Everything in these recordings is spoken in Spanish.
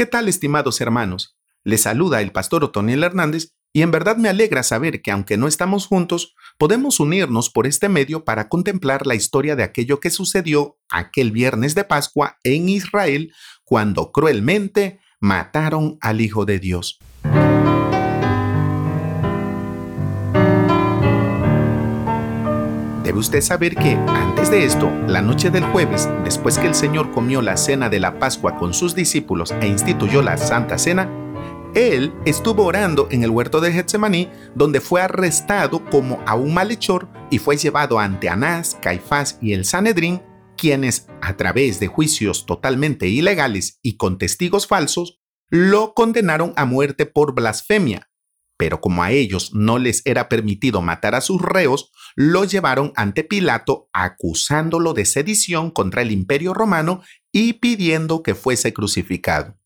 ¿Qué tal, estimados hermanos? Les saluda el pastor Otoniel Hernández y en verdad me alegra saber que aunque no estamos juntos, podemos unirnos por este medio para contemplar la historia de aquello que sucedió aquel viernes de Pascua en Israel cuando cruelmente mataron al Hijo de Dios. Debe usted saber que, antes de esto, la noche del jueves, después que el Señor comió la cena de la Pascua con sus discípulos e instituyó la Santa Cena, Él estuvo orando en el huerto de Getsemaní, donde fue arrestado como a un malhechor y fue llevado ante Anás, Caifás y el Sanedrín, quienes, a través de juicios totalmente ilegales y con testigos falsos, lo condenaron a muerte por blasfemia, pero como a ellos no les era permitido matar a sus reos, lo llevaron ante Pilato acusándolo de sedición contra el imperio romano y pidiendo que fuese crucificado.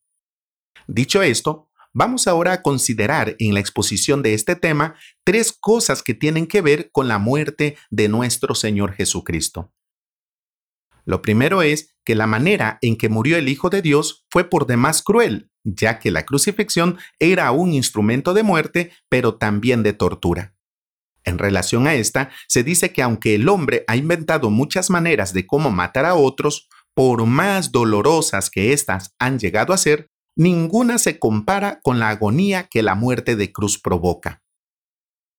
Dicho esto, vamos ahora a considerar en la exposición de este tema tres cosas que tienen que ver con la muerte de nuestro Señor Jesucristo. Lo primero es que la manera en que murió el Hijo de Dios fue por demás cruel, ya que la crucifixión era un instrumento de muerte, pero también de tortura. En relación a esta, se dice que aunque el hombre ha inventado muchas maneras de cómo matar a otros, por más dolorosas que éstas han llegado a ser, ninguna se compara con la agonía que la muerte de cruz provoca.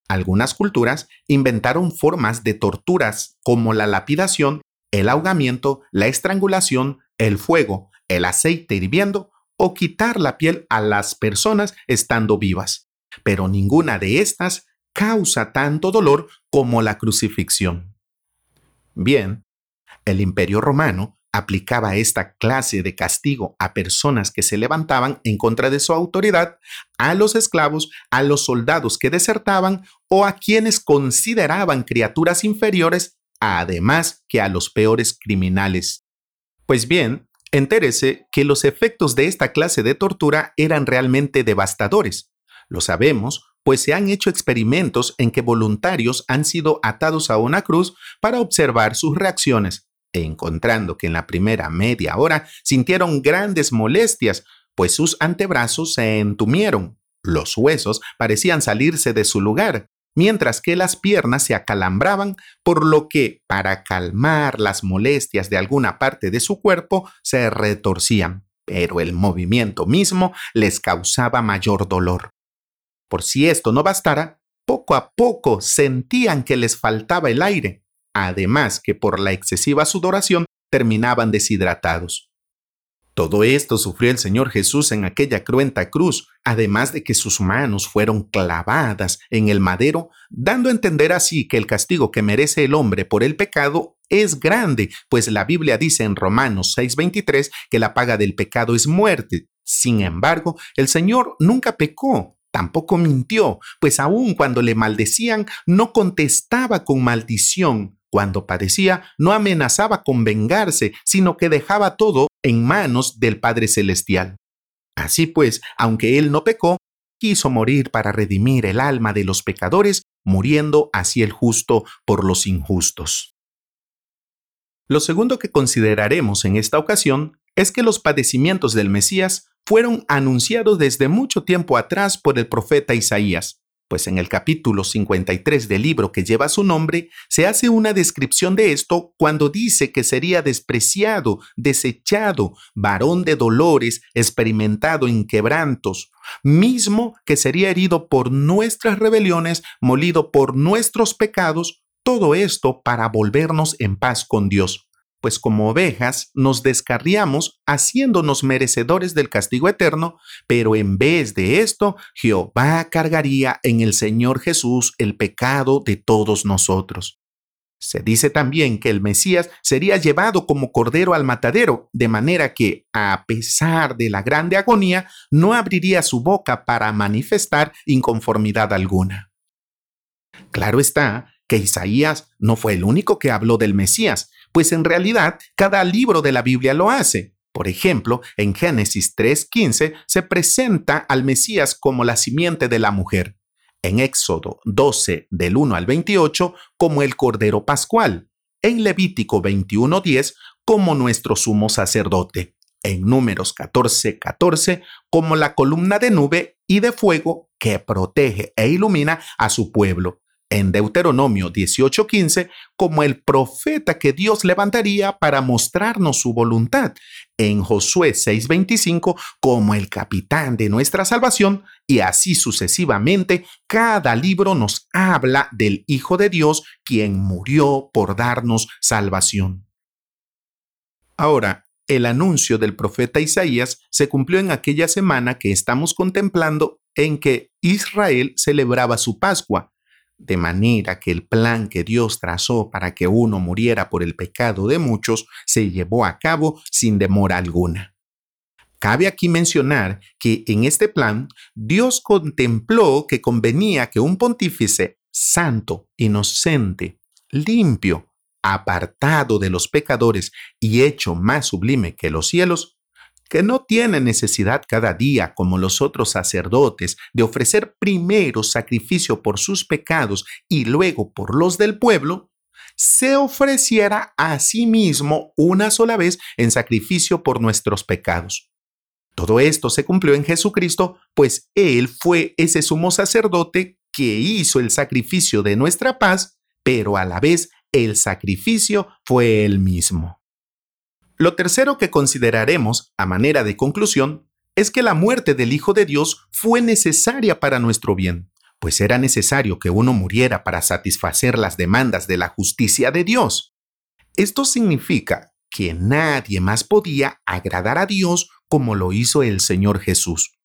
Algunas culturas inventaron formas de torturas como la lapidación el ahogamiento, la estrangulación, el fuego, el aceite hirviendo o quitar la piel a las personas estando vivas. Pero ninguna de estas causa tanto dolor como la crucifixión. Bien, el imperio romano aplicaba esta clase de castigo a personas que se levantaban en contra de su autoridad, a los esclavos, a los soldados que desertaban o a quienes consideraban criaturas inferiores además que a los peores criminales. Pues bien, entérese que los efectos de esta clase de tortura eran realmente devastadores. Lo sabemos, pues se han hecho experimentos en que voluntarios han sido atados a una cruz para observar sus reacciones, encontrando que en la primera media hora sintieron grandes molestias, pues sus antebrazos se entumieron, los huesos parecían salirse de su lugar, mientras que las piernas se acalambraban, por lo que, para calmar las molestias de alguna parte de su cuerpo, se retorcían, pero el movimiento mismo les causaba mayor dolor. Por si esto no bastara, poco a poco sentían que les faltaba el aire, además que por la excesiva sudoración terminaban deshidratados. Todo esto sufrió el Señor Jesús en aquella cruenta cruz, además de que sus manos fueron clavadas en el madero, dando a entender así que el castigo que merece el hombre por el pecado es grande, pues la Biblia dice en Romanos 6:23 que la paga del pecado es muerte. Sin embargo, el Señor nunca pecó, tampoco mintió, pues aun cuando le maldecían, no contestaba con maldición. Cuando padecía, no amenazaba con vengarse, sino que dejaba todo en manos del Padre Celestial. Así pues, aunque Él no pecó, quiso morir para redimir el alma de los pecadores, muriendo así el justo por los injustos. Lo segundo que consideraremos en esta ocasión es que los padecimientos del Mesías fueron anunciados desde mucho tiempo atrás por el profeta Isaías, pues en el capítulo 53 del libro que lleva su nombre se hace una descripción de esto cuando dice que sería despreciado, desechado, varón de dolores, experimentado en quebrantos, mismo que sería herido por nuestras rebeliones, molido por nuestros pecados, todo esto para volvernos en paz con Dios pues como ovejas nos descarriamos haciéndonos merecedores del castigo eterno, pero en vez de esto, Jehová cargaría en el Señor Jesús el pecado de todos nosotros. Se dice también que el Mesías sería llevado como cordero al matadero, de manera que, a pesar de la grande agonía, no abriría su boca para manifestar inconformidad alguna. Claro está que Isaías no fue el único que habló del Mesías, pues en realidad cada libro de la Biblia lo hace. Por ejemplo, en Génesis 3.15 se presenta al Mesías como la simiente de la mujer. En Éxodo 12 del 1 al 28 como el Cordero Pascual. En Levítico 21.10 como nuestro sumo sacerdote. en números 14, 14, como la columna de nube y de fuego que protege e ilumina a su pueblo. En Deuteronomio 18:15, como el profeta que Dios levantaría para mostrarnos su voluntad. En Josué 6:25, como el capitán de nuestra salvación. Y así sucesivamente, cada libro nos habla del Hijo de Dios, quien murió por darnos salvación. Ahora, el anuncio del profeta Isaías se cumplió en aquella semana que estamos contemplando en que Israel celebraba su Pascua, de manera que el plan que Dios trazó para que uno muriera por el pecado de muchos se llevó a cabo sin demora alguna. Cabe aquí mencionar que en este plan Dios contempló que convenía que un pontífice santo, inocente, limpio, apartado de los pecadores y hecho más sublime que los cielos, que no tiene necesidad cada día, como los otros sacerdotes, de ofrecer primero sacrificio por sus pecados y luego por los del pueblo, se ofreciera a sí mismo una sola vez en sacrificio por nuestros pecados. Todo esto se cumplió en Jesucristo, pues Él fue ese sumo sacerdote que hizo el sacrificio de nuestra paz, pero a la vez el sacrificio fue el mismo. Lo tercero que consideraremos, a manera de conclusión, es que la muerte del Hijo de Dios fue necesaria para nuestro bien, pues era necesario que uno muriera para satisfacer las demandas de la justicia de Dios. Esto significa que nadie más podía agradar a Dios como lo hizo el Señor Jesús.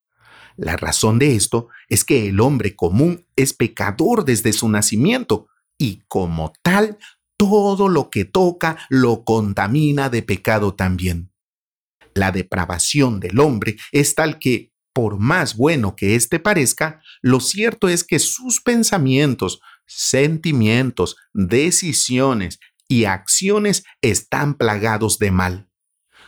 La razón de esto es que el hombre común es pecador desde su nacimiento y como tal todo lo que toca lo contamina de pecado también. La depravación del hombre es tal que, por más bueno que éste parezca, lo cierto es que sus pensamientos, sentimientos, decisiones y acciones están plagados de mal.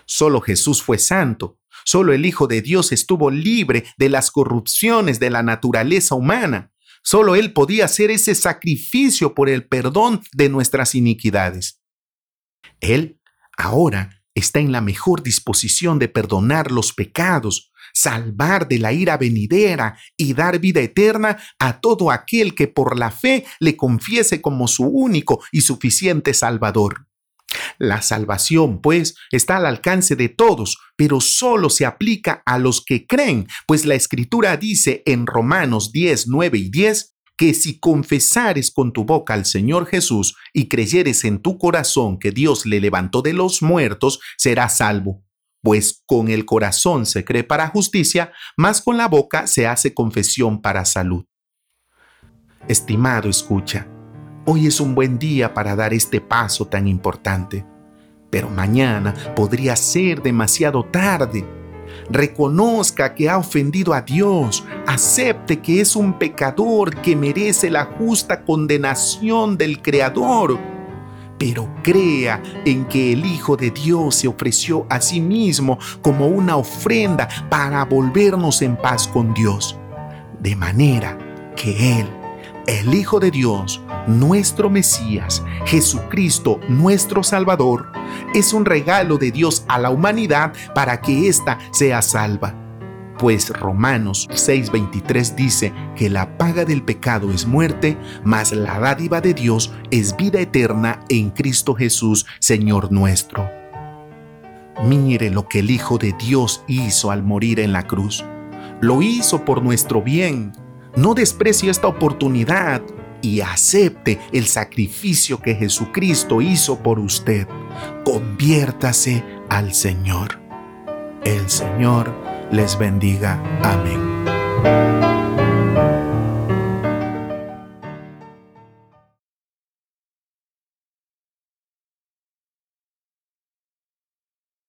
Solo Jesús fue santo, solo el Hijo de Dios estuvo libre de las corrupciones de la naturaleza humana. Solo Él podía hacer ese sacrificio por el perdón de nuestras iniquidades. Él ahora está en la mejor disposición de perdonar los pecados, salvar de la ira venidera y dar vida eterna a todo aquel que por la fe le confiese como su único y suficiente Salvador. La salvación, pues, está al alcance de todos, pero solo se aplica a los que creen, pues la Escritura dice en Romanos 10, 9 y 10 que si confesares con tu boca al Señor Jesús y creyeres en tu corazón que Dios le levantó de los muertos, serás salvo. Pues con el corazón se cree para justicia, mas con la boca se hace confesión para salud. Estimado escucha, Hoy es un buen día para dar este paso tan importante, pero mañana podría ser demasiado tarde. Reconozca que ha ofendido a Dios, acepte que es un pecador que merece la justa condenación del Creador, pero crea en que el Hijo de Dios se ofreció a sí mismo como una ofrenda para volvernos en paz con Dios, de manera que Él, el Hijo de Dios, nuestro Mesías, Jesucristo, nuestro Salvador, es un regalo de Dios a la humanidad para que ésta sea salva. Pues Romanos 6:23 dice que la paga del pecado es muerte, mas la dádiva de Dios es vida eterna en Cristo Jesús, Señor nuestro. Mire lo que el Hijo de Dios hizo al morir en la cruz. Lo hizo por nuestro bien. No desprecie esta oportunidad y acepte el sacrificio que Jesucristo hizo por usted. Conviértase al Señor. El Señor les bendiga. Amén.